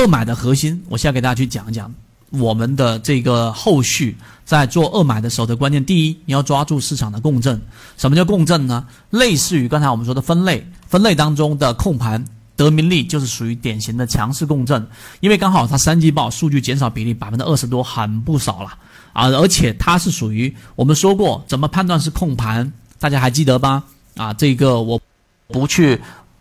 二买的核心，我现在给大家去讲一讲我们的这个后续在做二买的时候的关键。第一，你要抓住市场的共振。什么叫共振呢？类似于刚才我们说的分类，分类当中的控盘。德明利就是属于典型的强势共振，因为刚好它三季报数据减少比例百分之二十多，很不少了啊！而且它是属于我们说过怎么判断是控盘，大家还记得吧？啊，这个我不去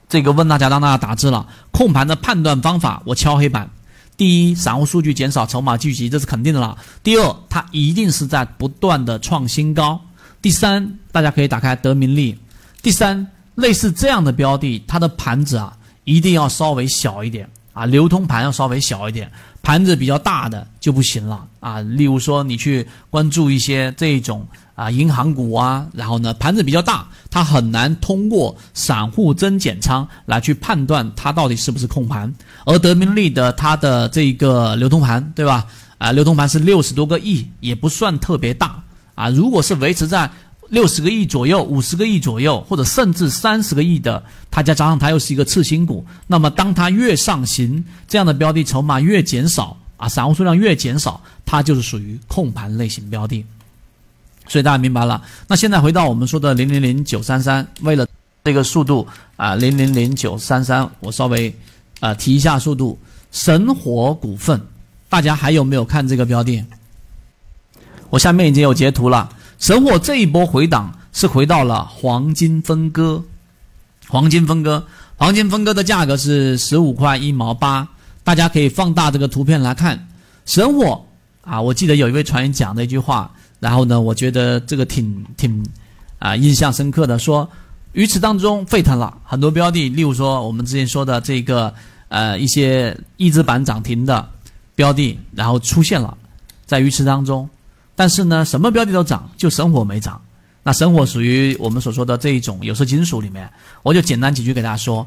这个问大家，让大家打字了。控盘的判断方法，我敲黑板：第一，散户数据减少，筹码聚集，这是肯定的了；第二，它一定是在不断的创新高；第三，大家可以打开德明利；第三，类似这样的标的，它的盘子啊。一定要稍微小一点啊，流通盘要稍微小一点，盘子比较大的就不行了啊。例如说，你去关注一些这种啊银行股啊，然后呢盘子比较大，它很难通过散户增减仓来去判断它到底是不是控盘。而德明利的它的这个流通盘，对吧？啊，流通盘是六十多个亿，也不算特别大啊。如果是维持在。六十个亿左右，五十个亿左右，或者甚至三十个亿的，它再加上它又是一个次新股，那么当它越上行，这样的标的筹码越减少啊，散户数量越减少，它就是属于控盘类型标的。所以大家明白了。那现在回到我们说的零零零九三三，为了这个速度啊，零零零九三三，我稍微啊提一下速度。神火股份，大家还有没有看这个标的？我下面已经有截图了。神火这一波回档是回到了黄金分割，黄金分割，黄金分割的价格是十五块一毛八，大家可以放大这个图片来看。神火啊，我记得有一位船员讲的一句话，然后呢，我觉得这个挺挺啊印象深刻的，说鱼池当中沸腾了很多标的，例如说我们之前说的这个呃一些一字板涨停的标的，然后出现了在鱼池当中。但是呢，什么标的都涨，就神火没涨。那神火属于我们所说的这一种有色金属里面，我就简单几句给大家说，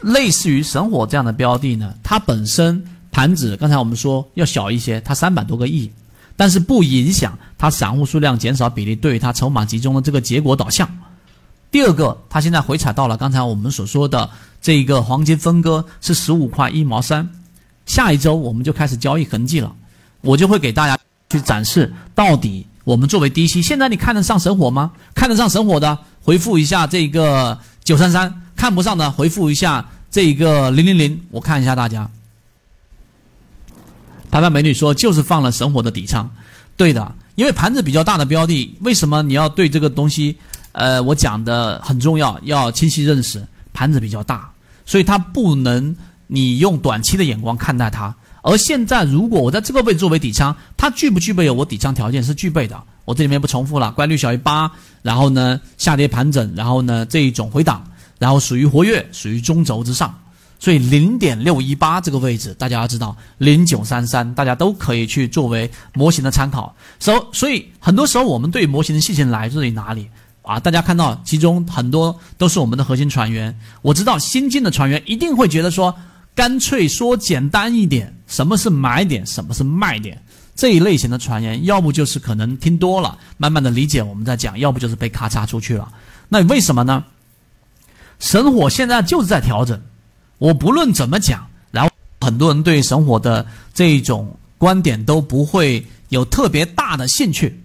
类似于神火这样的标的呢，它本身盘子刚才我们说要小一些，它三百多个亿，但是不影响它散户数量减少比例对于它筹码集中的这个结果导向。第二个，它现在回踩到了刚才我们所说的这一个黄金分割是十五块一毛三，下一周我们就开始交易痕迹了，我就会给大家。展示到底我们作为低吸，现在你看得上神火吗？看得上神火的回复一下这个九三三，看不上的回复一下这个零零零。我看一下大家，白白美女说就是放了神火的底仓，对的，因为盘子比较大的标的，为什么你要对这个东西？呃，我讲的很重要，要清晰认识，盘子比较大，所以它不能你用短期的眼光看待它。而现在，如果我在这个位置作为底仓，它具不具备有我底仓条件？是具备的。我这里面不重复了，乖率小于八，然后呢下跌盘整，然后呢这一种回档，然后属于活跃，属于中轴之上。所以零点六一八这个位置，大家要知道零九三三，大家都可以去作为模型的参考。所所以很多时候我们对模型的信心来自于哪里啊？大家看到其中很多都是我们的核心船员。我知道新进的船员一定会觉得说。干脆说简单一点，什么是买点，什么是卖点？这一类型的传言，要不就是可能听多了，慢慢的理解我们在讲，要不就是被咔嚓出去了。那为什么呢？神火现在就是在调整，我不论怎么讲，然后很多人对神火的这种观点都不会有特别大的兴趣。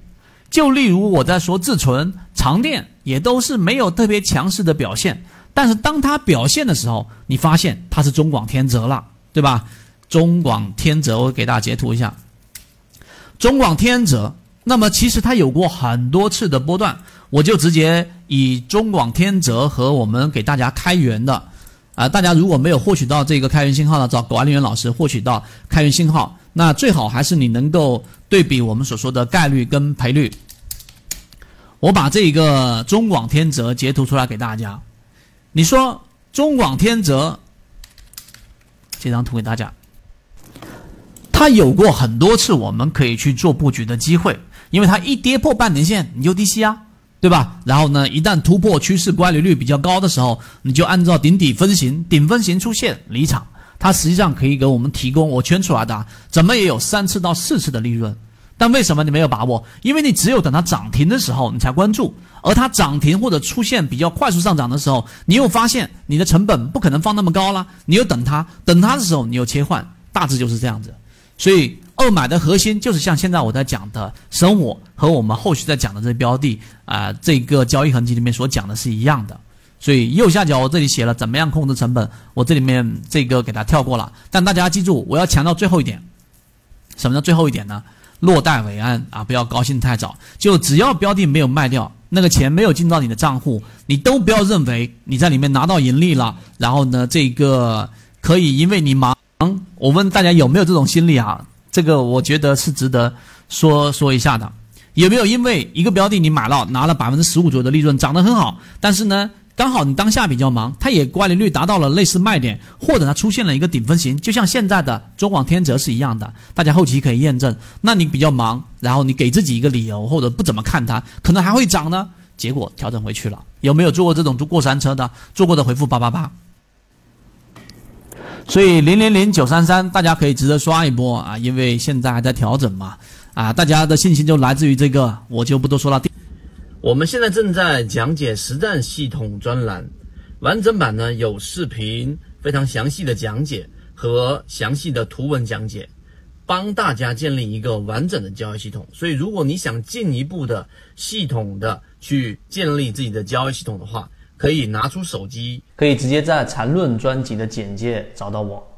就例如我在说自存、长电，也都是没有特别强势的表现。但是当它表现的时候，你发现它是中广天泽了，对吧？中广天泽，我给大家截图一下。中广天泽，那么其实它有过很多次的波段，我就直接以中广天泽和我们给大家开源的，啊，大家如果没有获取到这个开源信号呢，找管理员老师获取到开源信号，那最好还是你能够对比我们所说的概率跟赔率。我把这个中广天泽截图出来给大家。你说中广天泽这张图给大家，它有过很多次我们可以去做布局的机会，因为它一跌破半年线你就低吸啊，对吧？然后呢，一旦突破趋势乖离率比较高的时候，你就按照顶底分型，顶分型出现离场，它实际上可以给我们提供我圈出来的，怎么也有三次到四次的利润。但为什么你没有把握？因为你只有等它涨停的时候你才关注，而它涨停或者出现比较快速上涨的时候，你又发现你的成本不可能放那么高了，你又等它，等它的时候你又切换，大致就是这样子。所以二买的核心就是像现在我在讲的生活和我们后续在讲的这标的啊，这个交易痕迹里面所讲的是一样的。所以右下角我这里写了怎么样控制成本，我这里面这个给它跳过了。但大家记住，我要强调最后一点，什么叫最后一点呢？落袋为安啊，不要高兴太早。就只要标的没有卖掉，那个钱没有进到你的账户，你都不要认为你在里面拿到盈利了，然后呢，这个可以因为你忙。我问大家有没有这种心理啊？这个我觉得是值得说说一下的。有没有因为一个标的你买了拿了百分之十五左右的利润，涨得很好，但是呢？刚好你当下比较忙，它也乖离率达到了类似卖点，或者它出现了一个顶分型，就像现在的中广天泽是一样的，大家后期可以验证。那你比较忙，然后你给自己一个理由，或者不怎么看它，可能还会涨呢，结果调整回去了。有没有做过这种坐过山车的？坐过的回复八八八。所以零零零九三三，大家可以值得刷一波啊，因为现在还在调整嘛，啊，大家的信心就来自于这个，我就不多说了。我们现在正在讲解实战系统专栏，完整版呢有视频，非常详细的讲解和详细的图文讲解，帮大家建立一个完整的交易系统。所以，如果你想进一步的系统的去建立自己的交易系统的话，可以拿出手机，可以直接在缠论专辑的简介找到我。